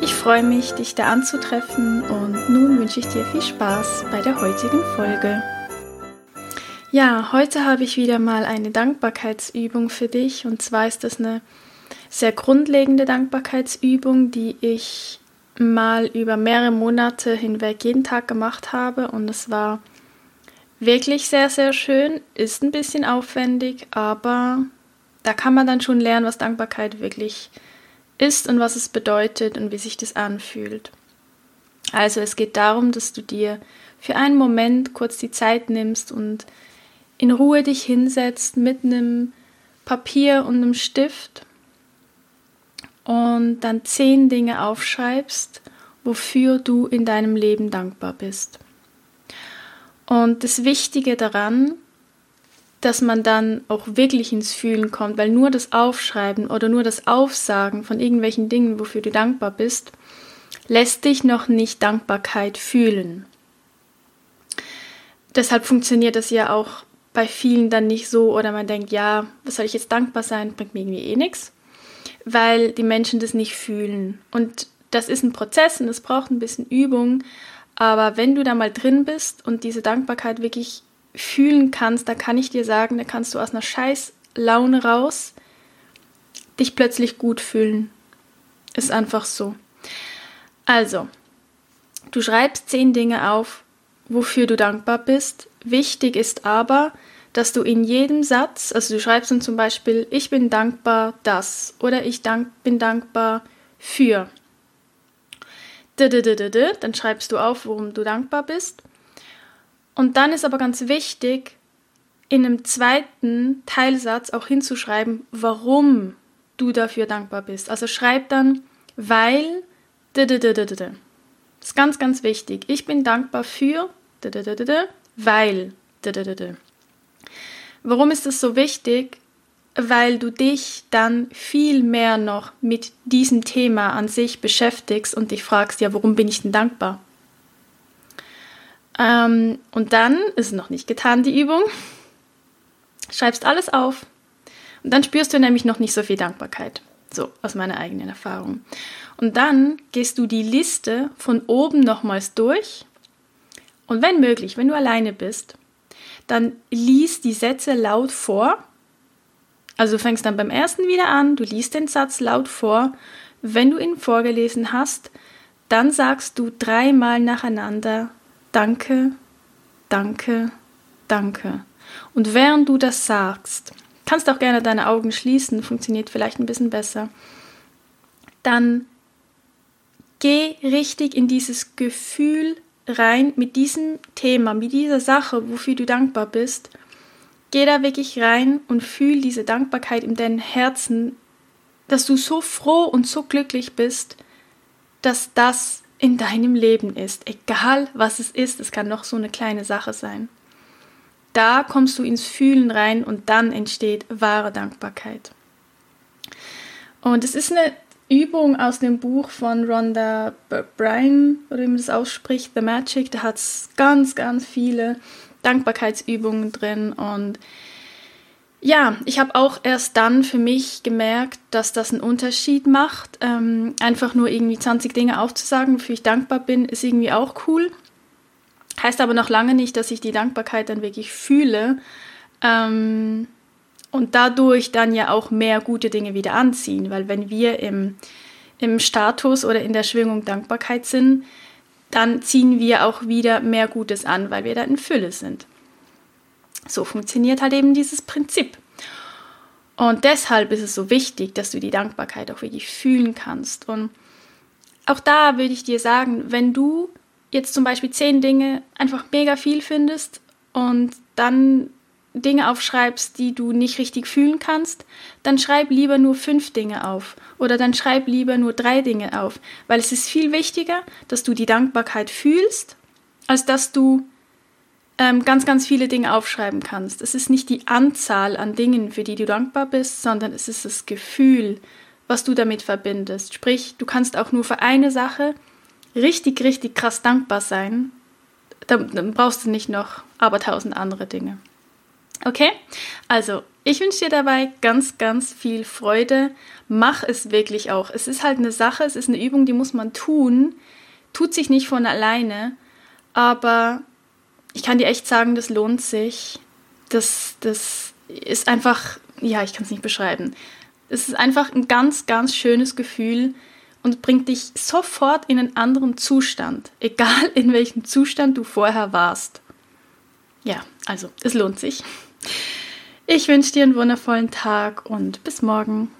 ich freue mich, dich da anzutreffen und nun wünsche ich dir viel Spaß bei der heutigen Folge. Ja, heute habe ich wieder mal eine Dankbarkeitsübung für dich und zwar ist das eine sehr grundlegende Dankbarkeitsübung, die ich mal über mehrere Monate hinweg jeden Tag gemacht habe und es war wirklich sehr, sehr schön, ist ein bisschen aufwendig, aber da kann man dann schon lernen, was Dankbarkeit wirklich ist ist und was es bedeutet und wie sich das anfühlt. Also es geht darum, dass du dir für einen Moment kurz die Zeit nimmst und in Ruhe dich hinsetzt mit einem Papier und einem Stift und dann zehn Dinge aufschreibst, wofür du in deinem Leben dankbar bist. Und das Wichtige daran dass man dann auch wirklich ins Fühlen kommt, weil nur das Aufschreiben oder nur das Aufsagen von irgendwelchen Dingen, wofür du dankbar bist, lässt dich noch nicht Dankbarkeit fühlen. Deshalb funktioniert das ja auch bei vielen dann nicht so oder man denkt, ja, was soll ich jetzt dankbar sein, bringt mir irgendwie eh nichts, weil die Menschen das nicht fühlen. Und das ist ein Prozess und es braucht ein bisschen Übung, aber wenn du da mal drin bist und diese Dankbarkeit wirklich fühlen kannst, da kann ich dir sagen, da kannst du aus einer scheiß Laune raus dich plötzlich gut fühlen. Ist einfach so. Also, du schreibst zehn Dinge auf, wofür du dankbar bist. Wichtig ist aber, dass du in jedem Satz, also du schreibst dann zum Beispiel, ich bin dankbar das oder ich dank, bin dankbar für. Dann schreibst du auf, worum du dankbar bist. Und dann ist aber ganz wichtig, in einem zweiten Teilsatz auch hinzuschreiben, warum du dafür dankbar bist. Also schreib dann, weil, das ist ganz, ganz wichtig. Ich bin dankbar für, weil, Warum ist das so wichtig? Weil du dich dann viel mehr noch mit diesem Thema an sich beschäftigst und dich fragst, ja, warum bin ich denn dankbar? Ähm, und dann ist noch nicht getan, die Übung. Schreibst alles auf. Und dann spürst du nämlich noch nicht so viel Dankbarkeit. So, aus meiner eigenen Erfahrung. Und dann gehst du die Liste von oben nochmals durch. Und wenn möglich, wenn du alleine bist, dann liest die Sätze laut vor. Also du fängst dann beim ersten wieder an, du liest den Satz laut vor. Wenn du ihn vorgelesen hast, dann sagst du dreimal nacheinander Danke, danke, danke. Und während du das sagst, kannst auch gerne deine Augen schließen, funktioniert vielleicht ein bisschen besser, dann geh richtig in dieses Gefühl rein mit diesem Thema, mit dieser Sache, wofür du dankbar bist. Geh da wirklich rein und fühl diese Dankbarkeit in deinem Herzen, dass du so froh und so glücklich bist, dass das in deinem Leben ist, egal was es ist, es kann noch so eine kleine Sache sein. Da kommst du ins Fühlen rein und dann entsteht wahre Dankbarkeit. Und es ist eine Übung aus dem Buch von Rhonda Bryan, oder wie man das ausspricht, The Magic. Da hat es ganz, ganz viele Dankbarkeitsübungen drin und ja, ich habe auch erst dann für mich gemerkt, dass das einen Unterschied macht. Ähm, einfach nur irgendwie 20 Dinge aufzusagen, wofür ich dankbar bin, ist irgendwie auch cool. Heißt aber noch lange nicht, dass ich die Dankbarkeit dann wirklich fühle. Ähm, und dadurch dann ja auch mehr gute Dinge wieder anziehen. Weil wenn wir im, im Status oder in der Schwingung Dankbarkeit sind, dann ziehen wir auch wieder mehr Gutes an, weil wir da in Fülle sind. So funktioniert halt eben dieses Prinzip. Und deshalb ist es so wichtig, dass du die Dankbarkeit auch wirklich fühlen kannst. Und auch da würde ich dir sagen, wenn du jetzt zum Beispiel zehn Dinge einfach mega viel findest und dann Dinge aufschreibst, die du nicht richtig fühlen kannst, dann schreib lieber nur fünf Dinge auf oder dann schreib lieber nur drei Dinge auf, weil es ist viel wichtiger, dass du die Dankbarkeit fühlst, als dass du ähm, ganz, ganz viele Dinge aufschreiben kannst. Es ist nicht die Anzahl an Dingen, für die du dankbar bist, sondern es ist das Gefühl, was du damit verbindest. Sprich, du kannst auch nur für eine Sache richtig, richtig krass dankbar sein. Dann, dann brauchst du nicht noch aber tausend andere Dinge. Okay? Also, ich wünsche dir dabei ganz, ganz viel Freude. Mach es wirklich auch. Es ist halt eine Sache, es ist eine Übung, die muss man tun. Tut sich nicht von alleine, aber kann dir echt sagen, das lohnt sich. Das, das ist einfach, ja, ich kann es nicht beschreiben. Es ist einfach ein ganz, ganz schönes Gefühl und bringt dich sofort in einen anderen Zustand, egal in welchem Zustand du vorher warst. Ja, also es lohnt sich. Ich wünsche dir einen wundervollen Tag und bis morgen.